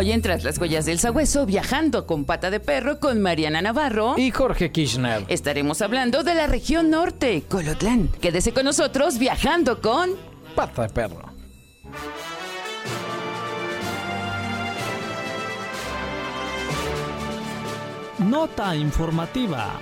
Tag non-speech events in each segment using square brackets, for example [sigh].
Hoy en Tras las huellas del sabueso, viajando con pata de perro con Mariana Navarro. Y Jorge Kirchner. Estaremos hablando de la región norte, Colotlán. Quédese con nosotros viajando con Pata de perro. Nota informativa.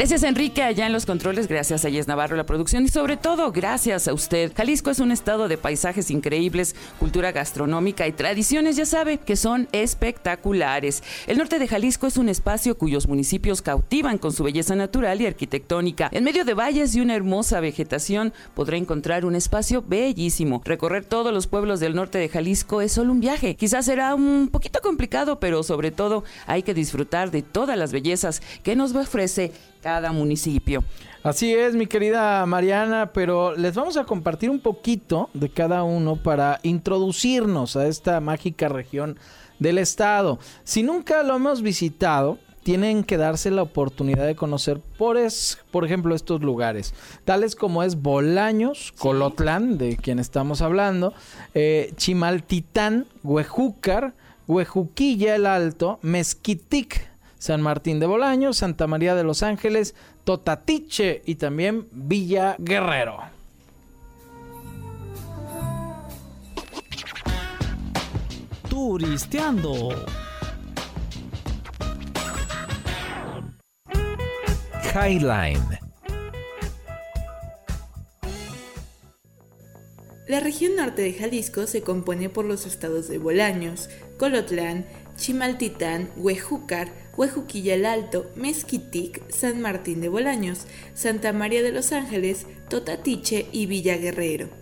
Gracias Enrique allá en los controles, gracias a Yes Navarro la producción y sobre todo gracias a usted. Jalisco es un estado de paisajes increíbles, cultura gastronómica y tradiciones, ya sabe, que son espectaculares. El norte de Jalisco es un espacio cuyos municipios cautivan con su belleza natural y arquitectónica. En medio de valles y una hermosa vegetación podrá encontrar un espacio bellísimo. Recorrer todos los pueblos del norte de Jalisco es solo un viaje. Quizás será un poquito complicado, pero sobre todo hay que disfrutar de todas las bellezas que nos ofrece cada municipio. Así es, mi querida Mariana, pero les vamos a compartir un poquito de cada uno para introducirnos a esta mágica región del estado. Si nunca lo hemos visitado, tienen que darse la oportunidad de conocer, por, es, por ejemplo, estos lugares, tales como es Bolaños, Colotlán, de quien estamos hablando, eh, Chimaltitán, Huejúcar, Huejuquilla el Alto, Mezquitic, San Martín de Bolaños, Santa María de los Ángeles, Totatiche y también Villa Guerrero. Turisteando. Highline. La región norte de Jalisco se compone por los estados de Bolaños, Colotlán, Chimaltitán, Huejúcar, Huejuquilla el Alto, Mezquitic, San Martín de Bolaños, Santa María de los Ángeles, Totatiche y Villa Guerrero.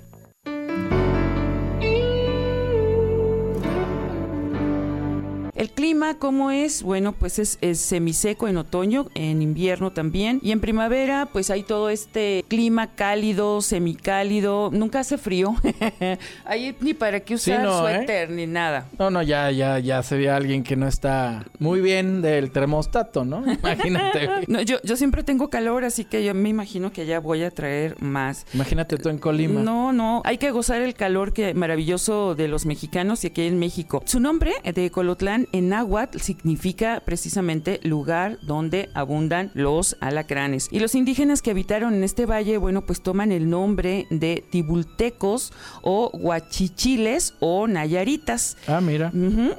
Clima, ¿cómo es? Bueno, pues es, es, semiseco en otoño, en invierno también. Y en primavera, pues hay todo este clima cálido, semicálido. Nunca hace frío. [laughs] Ahí ni para qué usar Sí, no, suéter ni nada. No, no, ya, ya, ya sería alguien que no está muy bien del termostato, ¿no? [laughs] Imagínate. No, yo, yo siempre tengo calor, así que yo me imagino que ya voy a traer más. Imagínate tú en Colima. No, no, hay que gozar el calor que maravilloso de los mexicanos y aquí en México. Su nombre de Colotlán en náhuatl significa precisamente lugar donde abundan los alacranes. Y los indígenas que habitaron en este valle, bueno, pues toman el nombre de tibultecos o huachichiles o nayaritas. Ah, mira.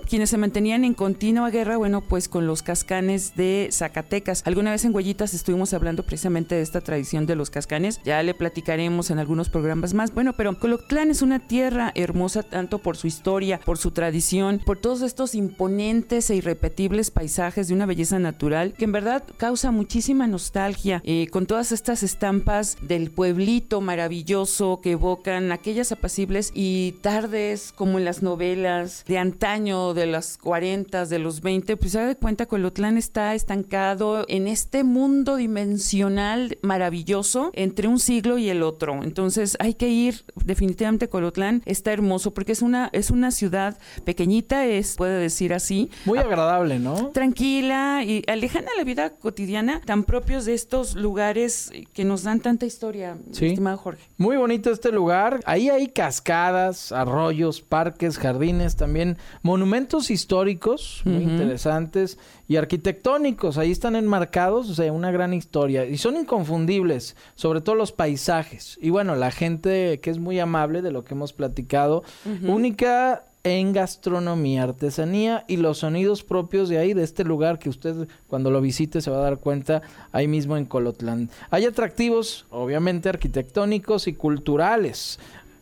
Quienes se mantenían en continua guerra, bueno, pues con los cascanes de Zacatecas. Alguna vez en Huellitas estuvimos hablando precisamente de esta tradición de los cascanes. Ya le platicaremos en algunos programas más. Bueno, pero Colotlán es una tierra hermosa tanto por su historia, por su tradición, por todos estos imponentes e irrepetibles paisajes de una belleza natural que en verdad causa muchísima nostalgia, eh, con todas estas estampas del pueblito maravilloso que evocan aquellas apacibles y tardes como en las novelas de antaño, de las 40, de los 20, pues se da cuenta que Colotlán está estancado en este mundo dimensional maravilloso entre un siglo y el otro. Entonces hay que ir, definitivamente Colotlán está hermoso porque es una, es una ciudad pequeñita, es, puede decir así, Muy agradable, ¿no? tranquila y alejana la vida cotidiana, tan propios de estos lugares que nos dan tanta historia, Sí. estimado Jorge. Muy bonito este lugar. Ahí hay cascadas, arroyos, parques, jardines, también monumentos históricos muy interesantes y arquitectónicos. Ahí están enmarcados, o sea, una gran historia. Y son inconfundibles, sobre todo los paisajes. Y bueno, la gente que es muy amable de lo que hemos platicado, única en gastronomía, artesanía y los sonidos propios de ahí, de este lugar que usted cuando lo visite se va a dar cuenta ahí mismo en Colotlán. Hay atractivos, obviamente, arquitectónicos y culturales.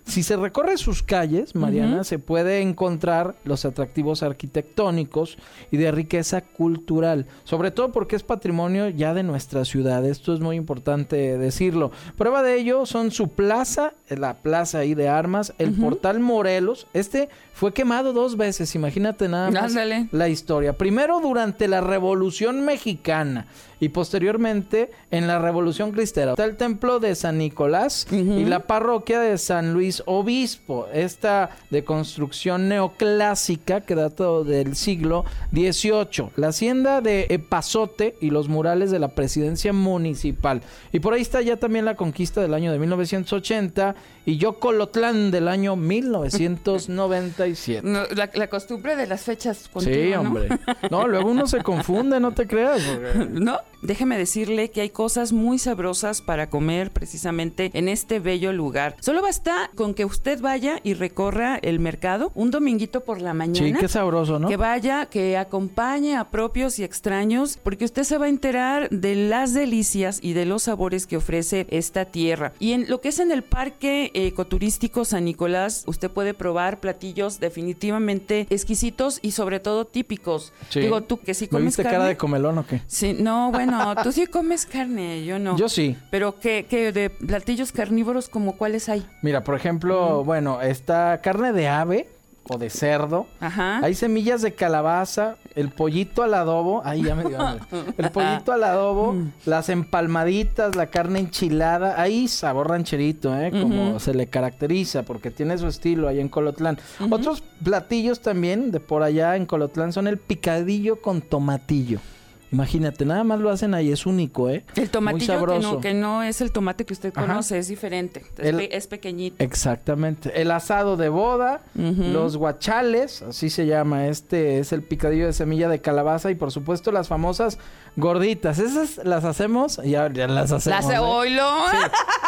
Si se recorre sus calles, Mariana, se puede encontrar los atractivos arquitectónicos y de riqueza cultural, sobre todo porque es patrimonio ya de nuestra ciudad. Esto es muy importante decirlo. Prueba de ello son su plaza, la plaza ahí de armas, el portal Morelos. Este fue quemado dos veces, imagínate nada más Ándale. la historia. Primero durante la Revolución Mexicana y posteriormente en la Revolución Cristera. Está el templo de San Nicolás y la parroquia de San Luis Obispo, esta de construcción neoclásica que data del siglo XVIII. La hacienda de Epazote y los murales de la presidencia municipal. Y por ahí está ya también la conquista del año de 1980 y Yocolotlán del año 1997. No, la, la costumbre de las fechas Sí, hombre. [laughs] No, luego uno se confunde, no te creas. porque- ¿No? Déjeme decirle que hay cosas muy sabrosas para comer precisamente en este bello lugar. Solo basta con que usted vaya y recorra el mercado un dominguito por la Sí, mañana. qué sabroso, ¿no? Que vaya, que acompañe a propios y extraños, porque usted se va a enterar de las delicias y de los sabores que ofrece esta tierra. Y en lo que es en el Parque Ecoturístico San Nicolás, usted puede probar platillos definitivamente exquisitos y sobre todo típicos. Sí. Digo, tú que si ¿Me comes viste carne... cara de comelón o qué? Sí, no, bueno, [laughs] tú sí comes carne, yo no. Yo sí. Pero ¿qué, qué de platillos carnívoros como cuáles hay? Mira, por ejemplo, bueno, está carne de ave o de cerdo. Ajá. Hay semillas de calabaza, el pollito al adobo, ahí ya me dio hambre. [laughs] El pollito al adobo, Mm. las empalmaditas, la carne enchilada, ahí sabor rancherito, ¿eh? Como se le caracteriza, porque tiene su estilo ahí en Colotlán. Otros platillos también de por allá en Colotlán son el picadillo con tomatillo. Imagínate, nada más lo hacen ahí, es único, ¿eh? El tomatillo que no, que no es el tomate que usted Ajá. conoce, es diferente. Es, El- pe- es pequeñito. Exactamente. El asado de boda, los guachales, así se llama. Este es el picadillo de semilla de calabaza y por supuesto las famosas gorditas. Esas las hacemos, ya, ya las hacemos. Las ¿eh? [laughs] oilo.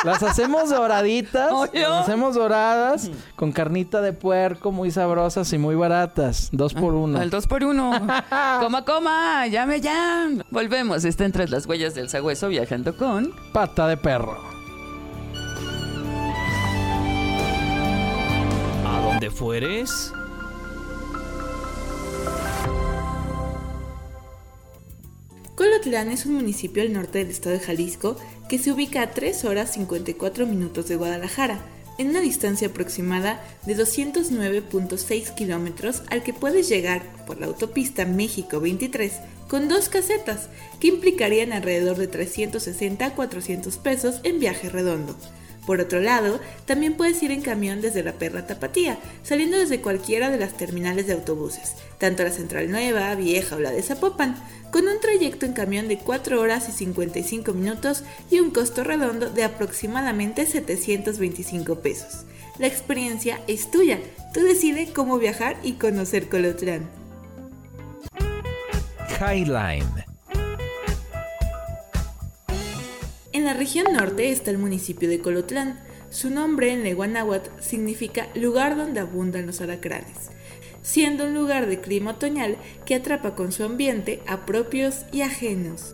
Las hacemos doraditas, las hacemos doradas con carnita de puerco muy sabrosas y muy baratas. Dos por uno. Al dos por uno. [laughs] coma, coma, llame ya. Volvemos. Está entre las huellas del sagüeso viajando con. Pata de perro. A donde fueres, Colotlán es un municipio al norte del estado de Jalisco que se ubica a 3 horas 54 minutos de Guadalajara, en una distancia aproximada de 209.6 kilómetros al que puedes llegar por la autopista México 23 con dos casetas que implicarían alrededor de 360 a 400 pesos en viaje redondo. Por otro lado, también puedes ir en camión desde la Perla Tapatía, saliendo desde cualquiera de las terminales de autobuses, tanto la Central Nueva, Vieja o la de Zapopan, con un trayecto en camión de 4 horas y 55 minutos y un costo redondo de aproximadamente 725 pesos. La experiencia es tuya, tú decides cómo viajar y conocer Colotlán. Highline. En la región norte está el municipio de Colotlán. Su nombre en lengua náhuatl significa lugar donde abundan los alacranes, siendo un lugar de clima otoñal que atrapa con su ambiente a propios y ajenos.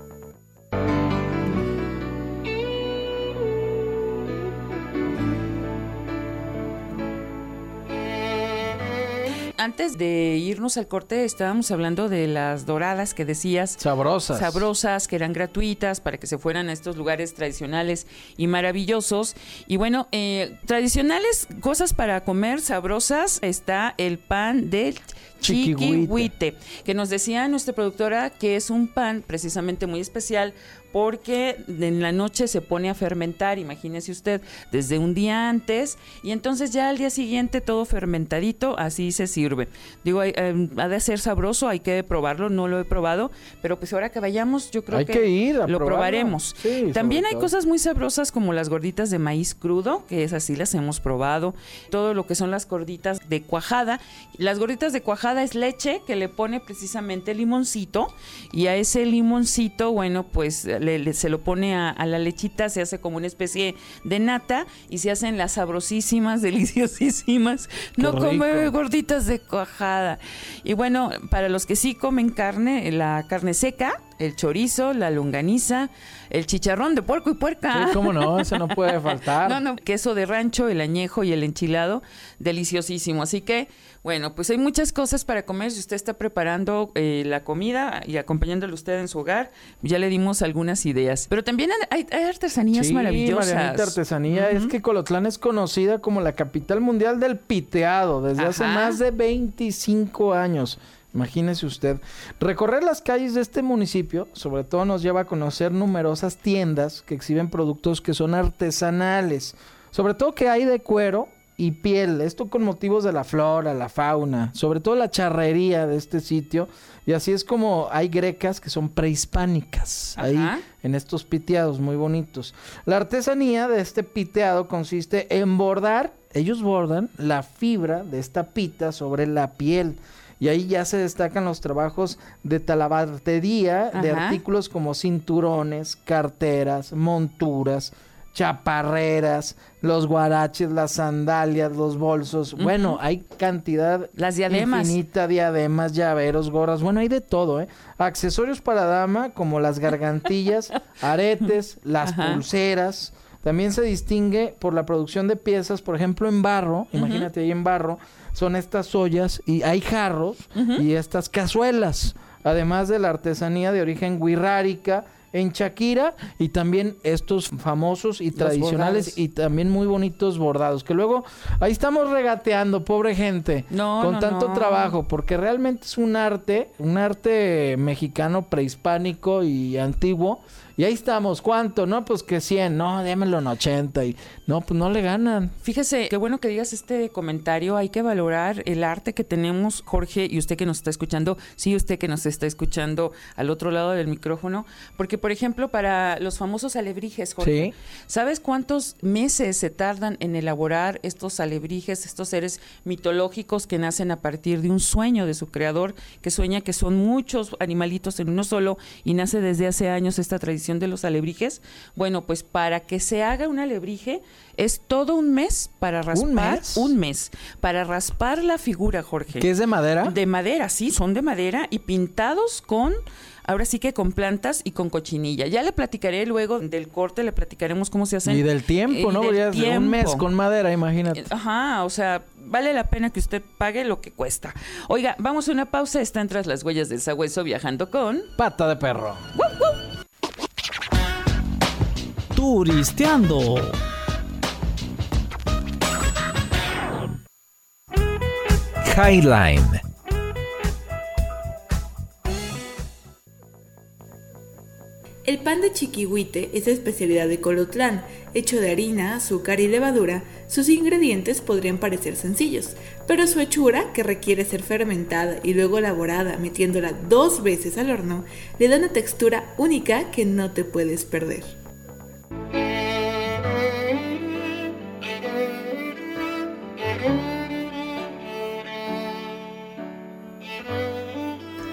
Antes de irnos al corte, estábamos hablando de las doradas que decías. Sabrosas. sabrosas, que eran gratuitas para que se fueran a estos lugares tradicionales y maravillosos. Y bueno, eh, tradicionales, cosas para comer sabrosas, está el pan del Chiquihuite. chiquihuite, que nos decía nuestra productora que es un pan precisamente muy especial porque en la noche se pone a fermentar, imagínese usted, desde un día antes y entonces ya al día siguiente todo fermentadito, así se sirve. Digo, hay- eh, ha de ser sabroso, hay que probarlo, no lo he probado, pero pues ahora que vayamos yo creo Hay que, que ir a lo probarlo. probaremos. Sí, También hay todo. cosas muy sabrosas como las gorditas de maíz crudo, que esas sí las hemos probado, todo lo que son las gorditas de cuajada. Las gorditas de cuajada es leche que le pone precisamente limoncito y a ese limoncito, bueno, pues le- le- se lo pone a, a la lechita, se hace como una especie de nata y se hacen las sabrosísimas, [laughs] deliciosísimas. no rico. come gorditas de cuajada. Y bueno, para los que sí comen carne, la carne seca, el chorizo, la longaniza, el chicharrón de puerco y puerca. Sí, cómo no, eso no puede [laughs] faltar. No, no, queso de rancho, el añejo y el enchilado, deliciosísimo. Así que, bueno, pues hay muchas cosas para comer. Si usted está preparando eh, la comida y acompañándole usted en su hogar, ya le dimos algunas ideas. Pero también hay, hay artesanías Sí, maravillosas. Marianita, artesanía. Es que Colotlán es conocida como la capital mundial del piteado desde hace más de 25 años. Imagínese usted. Recorrer las calles de este municipio, sobre todo, nos lleva a conocer numerosas tiendas que exhiben productos que son artesanales. Sobre todo que hay de cuero y piel. Esto con motivos de la flora, la fauna. Sobre todo la charrería de este sitio. Y así es como hay grecas que son prehispánicas. Ahí en estos piteados muy bonitos. La artesanía de este piteado consiste en bordar, ellos bordan la fibra de esta pita sobre la piel. Y ahí ya se destacan los trabajos de talabartería de artículos como cinturones, carteras, monturas, chaparreras, los guaraches, las sandalias, los bolsos. Bueno, hay cantidad Las diademas. infinita, diademas, llaveros, gorras. Bueno, hay de todo, ¿eh? Accesorios para dama como las gargantillas, [laughs] aretes, las Ajá. pulseras. También se distingue por la producción de piezas, por ejemplo, en barro. Imagínate ahí en barro. Son estas ollas y hay jarros y estas cazuelas. Además de la artesanía de origen guirrárica en Shakira y también estos famosos y tradicionales y también muy bonitos bordados. Que luego ahí estamos regateando, pobre gente, No, con no, tanto no. trabajo, porque realmente es un arte, un arte mexicano prehispánico y antiguo. Y ahí estamos, ¿cuánto? No, pues que 100, no, démelo en 80 y no, pues no le ganan. Fíjese, qué bueno que digas este comentario. Hay que valorar el arte que tenemos, Jorge, y usted que nos está escuchando, sí, usted que nos está escuchando al otro lado del micrófono. Porque, por ejemplo, para los famosos alebrijes, Jorge, Sí. ¿sabes cuántos meses se tardan en elaborar estos alebrijes, estos seres mitológicos que nacen a partir de un sueño de su creador, que sueña que son muchos animalitos en uno solo y nace desde hace años esta tradición de los alebrijes? Bueno, pues para que se haga un alebrije es todo un mes para raspar, mes? un mes, para raspar la figura, Jorge. ¿Qué es de madera? De madera, sí, son de madera y pintados con, ahora sí que con plantas y con cochinilla. Ya le platicaré luego del corte, le platicaremos cómo se hacen. y del tiempo, y ¿no? del Ya es Un mes con madera, imagínate. Ajá, o sea, vale la pena que usted pague lo que cuesta. Oiga, vamos a una pausa, están tras las huellas del sabueso viajando con... Pata de perro. Turisteando. Highline. El pan de chiquihuite es especialidad de Colotlán, hecho de harina, azúcar y levadura. Sus ingredientes podrían parecer sencillos, pero su hechura, que requiere ser fermentada y luego elaborada metiéndola dos veces al horno, le da una textura única que no te puedes perder.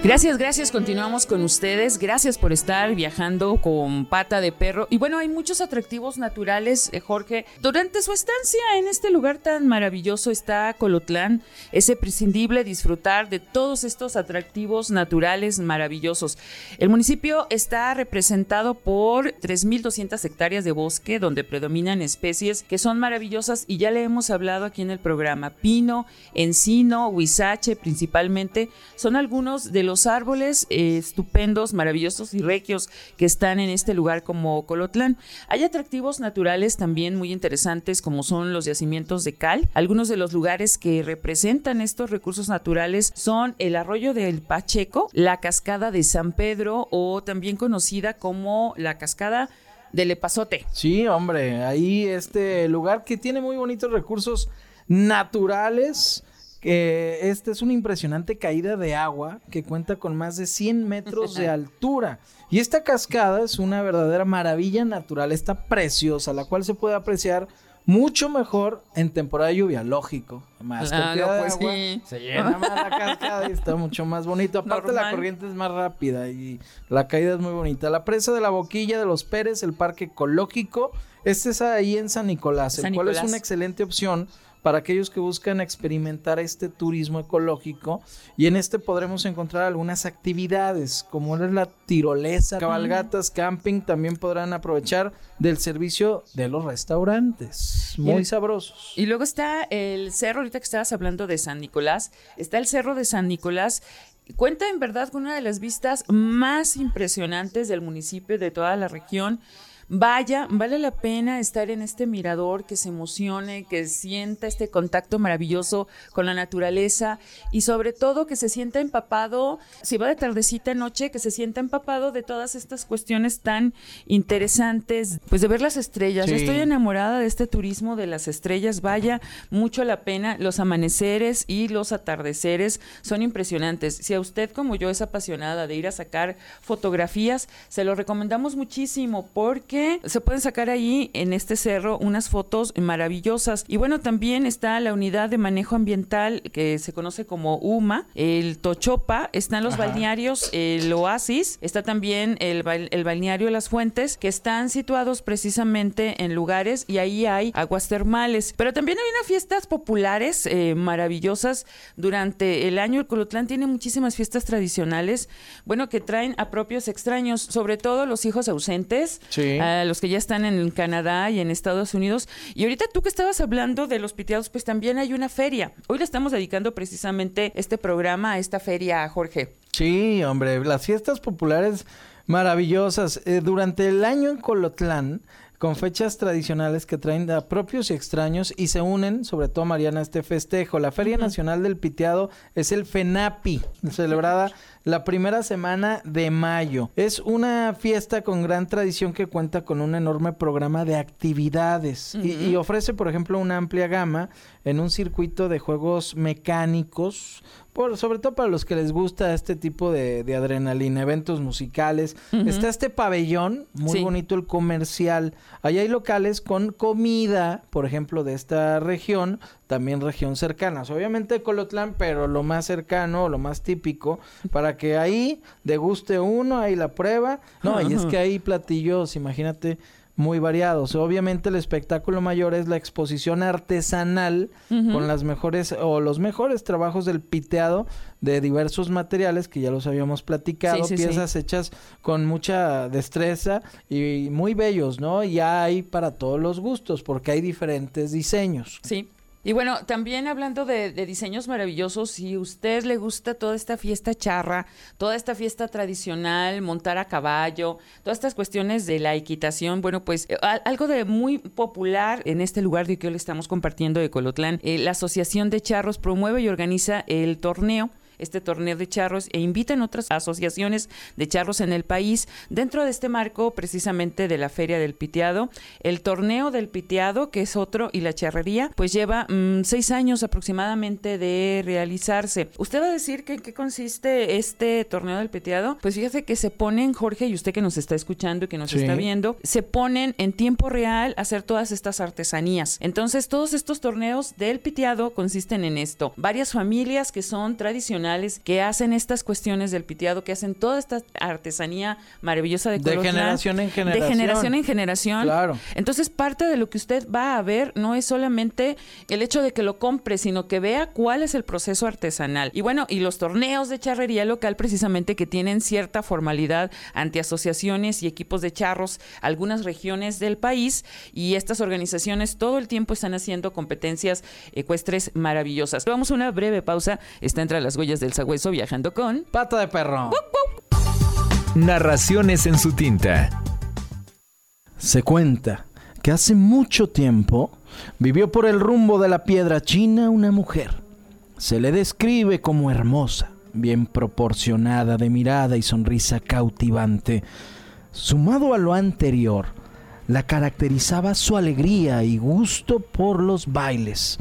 Gracias, gracias. Continuamos con ustedes. Gracias por estar viajando con pata de perro. Y bueno, hay muchos atractivos naturales, eh, Jorge. Durante su estancia en este lugar tan maravilloso está Colotlán. Es imprescindible disfrutar de todos estos atractivos naturales maravillosos. El municipio está representado por 3.200 hectáreas de bosque donde predominan especies que son maravillosas y ya le hemos hablado aquí en el programa. Pino, encino, huizache principalmente son algunos de los árboles eh, estupendos, maravillosos y regios que están en este lugar como Colotlán. Hay atractivos naturales también muy interesantes como son los yacimientos de cal. Algunos de los lugares que representan estos recursos naturales son el arroyo del Pacheco, la cascada de San Pedro o también conocida como la cascada del Epazote. Sí, hombre, ahí este lugar que tiene muy bonitos recursos naturales. Que este es una impresionante caída de agua que cuenta con más de 100 metros de [laughs] altura. Y esta cascada es una verdadera maravilla natural, está preciosa, la cual se puede apreciar mucho mejor en temporada de lluvia, lógico. Más Claro, cantidad de pues agua, sí. se llena más la cascada y está mucho más bonito. Aparte la corriente es más rápida y la caída es muy bonita. La presa de la boquilla de los Pérez, el parque ecológico, este es ahí en San Nicolás, San el cual es una excelente opción para aquellos que buscan experimentar este turismo ecológico y en este podremos encontrar algunas actividades como es la tirolesa, cabalgatas, camping, también podrán aprovechar del servicio de los restaurantes, muy sabrosos. Y luego está el cerro, ahorita que estabas hablando de San Nicolás, está el cerro de San Nicolás Cuenta en verdad con una de las vistas más impresionantes del municipio de toda la región. Vaya, vale la pena estar en este mirador, que se emocione, que sienta este contacto maravilloso con la naturaleza y sobre todo que se sienta empapado, si va de tardecita noche, que se sienta empapado de todas estas cuestiones tan interesantes, pues de ver las estrellas. Yo estoy enamorada de este turismo de las estrellas, vaya mucho la pena. Los amaneceres y los atardeceres son impresionantes. Si a usted como yo es apasionada de ir a sacar fotografías, se lo recomendamos muchísimo porque se pueden sacar ahí en este cerro unas fotos maravillosas. Y bueno, también está la unidad de manejo ambiental que se conoce como UMA, el Tochopa, están los balnearios, el Oasis, está también el, el balneario Las Fuentes, que están situados precisamente en lugares y ahí hay aguas termales. Pero también hay unas fiestas populares eh, maravillosas durante el año. El Colotlán tiene muchísimas fiestas tradicionales, bueno, que traen a propios extraños, sobre todo los hijos ausentes. Sí los que ya están en Canadá y en Estados Unidos. Y ahorita tú que estabas hablando de los piteados, pues también hay una feria. Hoy le estamos dedicando precisamente este programa a esta feria, Jorge. Sí, hombre, las fiestas populares maravillosas. Eh, durante el año en Colotlán, con fechas tradicionales que traen a propios y extraños y se unen, sobre todo Mariana, a este festejo. La Feria Nacional del Piteado es el FENAPI, celebrada la primera semana de mayo. Es una fiesta con gran tradición que cuenta con un enorme programa de actividades y, ofrece, por ejemplo, una amplia gama en un circuito de juegos mecánicos, por, sobre todo para los que les gusta este tipo de, adrenalina, eventos musicales. Está este pabellón, muy bonito el comercial. Ahí hay locales con comida, por ejemplo, de esta región, también región cercanas. Obviamente Colotlán, pero lo más cercano, lo más típico, para que ahí deguste uno, ahí la prueba. No, y es que hay platillos, imagínate, muy variados. Obviamente el espectáculo mayor es la exposición artesanal con las mejores o los mejores trabajos del piteado de diversos materiales que ya los habíamos platicado, piezas hechas con mucha destreza y muy bellos, ¿no? Ya hay para todos los gustos porque hay diferentes diseños. Sí. Y bueno, también hablando de, diseños maravillosos, si a usted le gusta toda esta fiesta charra, toda esta fiesta tradicional, montar a caballo, todas estas cuestiones de la equitación, bueno, pues eh, algo de muy popular en este lugar de que hoy le estamos compartiendo de Colotlán, eh, la Asociación de Charros promueve y organiza el torneo este torneo de charros e invitan otras asociaciones de charros en el país. Dentro de este marco, precisamente de la Feria del Piteado, el torneo del Piteado, que es otro, y la charrería, pues lleva mm, seis años aproximadamente de realizarse. ¿Usted va a decir que, qué consiste este torneo del Piteado? Pues fíjate que se ponen, Jorge, y usted que nos está escuchando y que nos está viendo, se ponen en tiempo real a hacer todas estas artesanías. Entonces, todos estos torneos del Piteado consisten en esto. Varias familias que son tradicionales que hacen estas cuestiones del piteado, que hacen toda esta artesanía maravillosa de De generación en generación. De generación en generación. Claro. Entonces, parte de lo que usted va a ver no es solamente el hecho de que lo compre, sino que vea cuál es el proceso artesanal. Y bueno, y los torneos de charrería local precisamente que tienen cierta formalidad ante asociaciones y equipos de charros, algunas regiones del país, y estas organizaciones todo el tiempo están haciendo competencias ecuestres maravillosas. Vamos a una breve pausa. Está entre las huellas del Sagüeso viajando con Pata de Perro. Narraciones en su tinta. Se cuenta que hace mucho tiempo vivió por el rumbo de la piedra china una mujer. Se le describe como hermosa, bien proporcionada de mirada y sonrisa cautivante. Sumado a lo anterior, la caracterizaba su alegría y gusto por los bailes.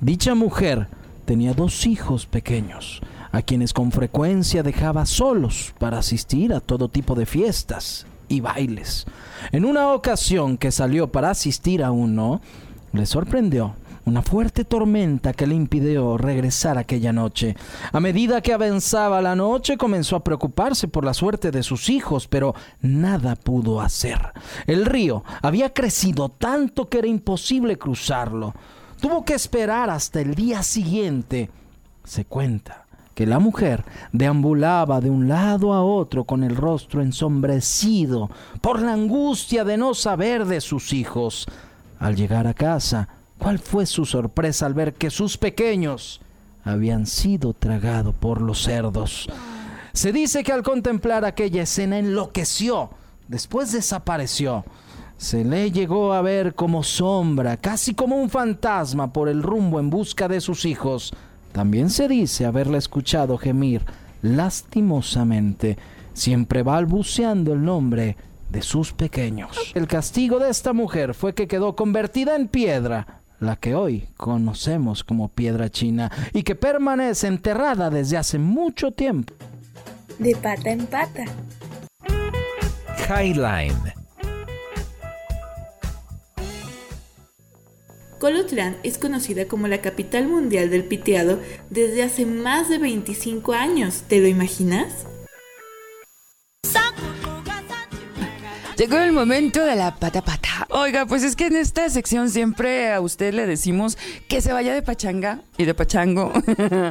Dicha mujer tenía dos hijos pequeños, a quienes con frecuencia dejaba solos para asistir a todo tipo de fiestas y bailes. En una ocasión que salió para asistir a uno, le sorprendió una fuerte tormenta que le impidió regresar aquella noche. A medida que avanzaba la noche comenzó a preocuparse por la suerte de sus hijos, pero nada pudo hacer. El río había crecido tanto que era imposible cruzarlo. tuvo que esperar hasta el día siguiente. Se cuenta la mujer deambulaba de un lado a otro con el rostro ensombrecido por la angustia de no saber de sus hijos. Al llegar a casa, ¿cuál fue su sorpresa al ver que sus pequeños habían sido tragados por los cerdos? Se dice que al contemplar aquella escena enloqueció, después desapareció. Se le llegó a ver como sombra, casi como un fantasma por el rumbo en busca de sus hijos. También se dice haberla escuchado gemir lastimosamente, siempre balbuceando el nombre de sus pequeños. El castigo de esta mujer fue que quedó convertida en piedra, la que hoy conocemos como piedra china, y que permanece enterrada desde hace mucho tiempo. De pata en pata. Highline. Colotlán es conocida como la capital mundial del piteado desde hace más de 25 años. ¿Te lo imaginas? Llegó el momento de la pata pata. Oiga, pues es que en esta sección siempre a usted le decimos que se vaya de pachanga y de pachango.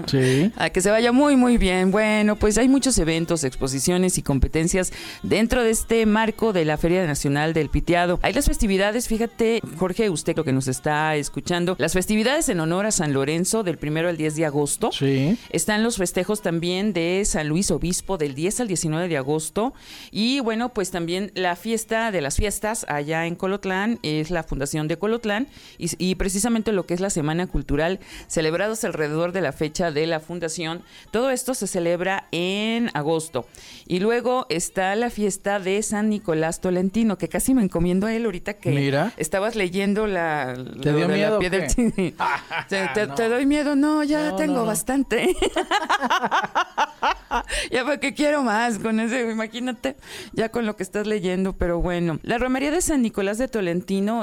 Sí. [laughs] A que se vaya muy, muy bien. Bueno, pues hay muchos eventos, exposiciones y competencias dentro de este marco de la Feria Nacional del Piteado. Hay las festividades, fíjate, Jorge, usted lo que nos está escuchando, las festividades en honor a San Lorenzo del primero al 10 de agosto. Sí. Están los festejos también de San Luis Obispo del 10 al 19 de agosto. Y bueno, pues también la fiesta de las fiestas allá en Colotlán es la Fundación de Colotlán y, y precisamente lo que es la Semana Cultural celebrados alrededor de la fecha de la fundación. Todo esto se celebra en agosto. Y luego está la fiesta de San Nicolás Tolentino, que casi me encomiendo a él ahorita que Mira. estabas leyendo la... ¿Te dio la miedo piedra-? [laughs] Sí. [laughs] ¿Te, te- No. te doy miedo? No, ya No, tengo no, bastante. [laughs] ya para qué quiero más con ese, imagínate, ya con lo que estás leyendo, pero bueno. La romería de San Nicolás de Tolentino,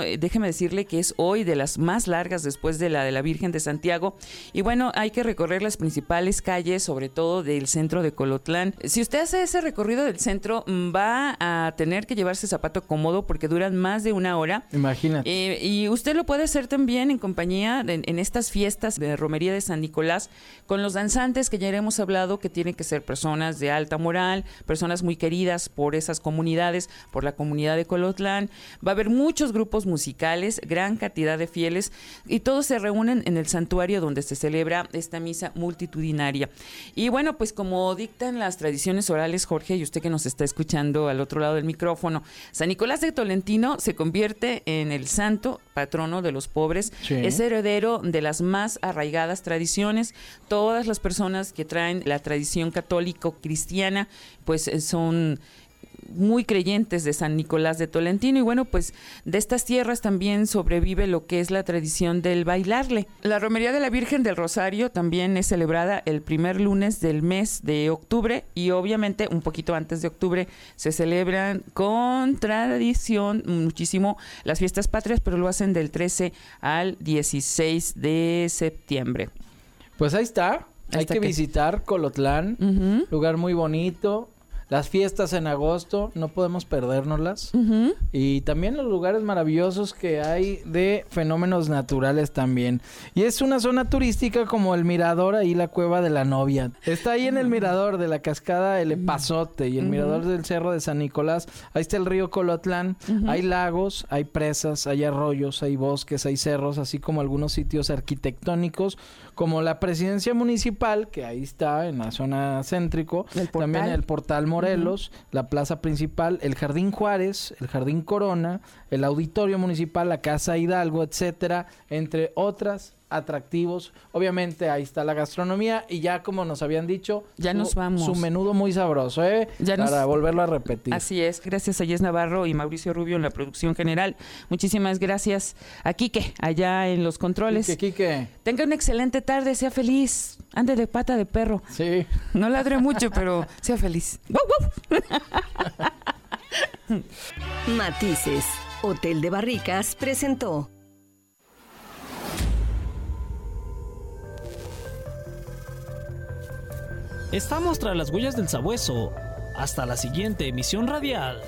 eh, déjeme decirle que es hoy de las más largas después de la de la Virgen de Santiago. Y bueno, hay que recorrer las principales calles, sobre todo del centro de Colotlán. Si usted hace ese recorrido del centro, mm, va a tener que llevarse zapato cómodo porque duran más de una hora. Imagínate. Eh, y usted lo puede hacer también en compañía de- en estas fiestas de romería de San Nicolás con los danzantes que ya hemos hablado que tienen que ser personas de alta moral, personas muy queridas por esas comunidades, por la comunidad de Colotlán. Va a haber muchos grupos musicales, gran cantidad de fieles y todos se reúnen en el santuario donde se celebra esta misa multitudinaria. Y bueno, pues como dictan las tradiciones orales, Jorge, y usted que nos está escuchando al otro lado del micrófono, San Nicolás de Tolentino se convierte en el santo patrono de los pobres, Sí. es heredero de las más arraigadas tradiciones. Todas las personas que traen la tradición católico-cristiana, pues eh, son muy creyentes de San Nicolás de Tolentino y bueno, pues de estas tierras también sobrevive lo que es la tradición del bailarle. La romería de la Virgen del Rosario también es celebrada el primer lunes del mes de octubre y obviamente un poquito antes de octubre se celebran con tradición muchísimo las fiestas patrias, pero lo hacen del 13 al 16 de septiembre. Pues ahí está. Hay que que- visitar Colotlán. Lugar muy bonito. Las fiestas en agosto, no podemos perdérnoslas. ujú. Y también los lugares maravillosos que hay de fenómenos naturales también. Y es una zona turística como el mirador ahí, la cueva de la novia. Está ahí en el mirador de la cascada El Epazote y el mirador del Cerro de San Nicolás. Ahí está el río Colotlán. Hay lagos, hay presas, hay arroyos, hay bosques, hay cerros, así como algunos sitios arquitectónicos, como la presidencia municipal, que ahí está en la zona céntrico. El. También el Portal Morelos, la plaza principal, el Jardín Juárez, el Jardín Corona, el Auditorio Municipal, la Casa Hidalgo, etcétera, entre otras atractivos. Obviamente ahí está la gastronomía y ya como nos habían dicho, Ya su- nos vamos. Su menudo muy sabroso, ¿eh? Ya nos- Para volverlo a repetir. Así es, gracias a Yes Navarro y Mauricio Rubio en la producción general. Muchísimas gracias a Quique, allá en los controles. Quique, Quique. Tenga una excelente tarde, sea feliz. Ande de pata de perro. Sí. No ladre mucho, pero sea feliz. [laughs] Matices. Hotel de Barricas presentó. Estamos tras las huellas del sabueso. Hasta la siguiente emisión radial.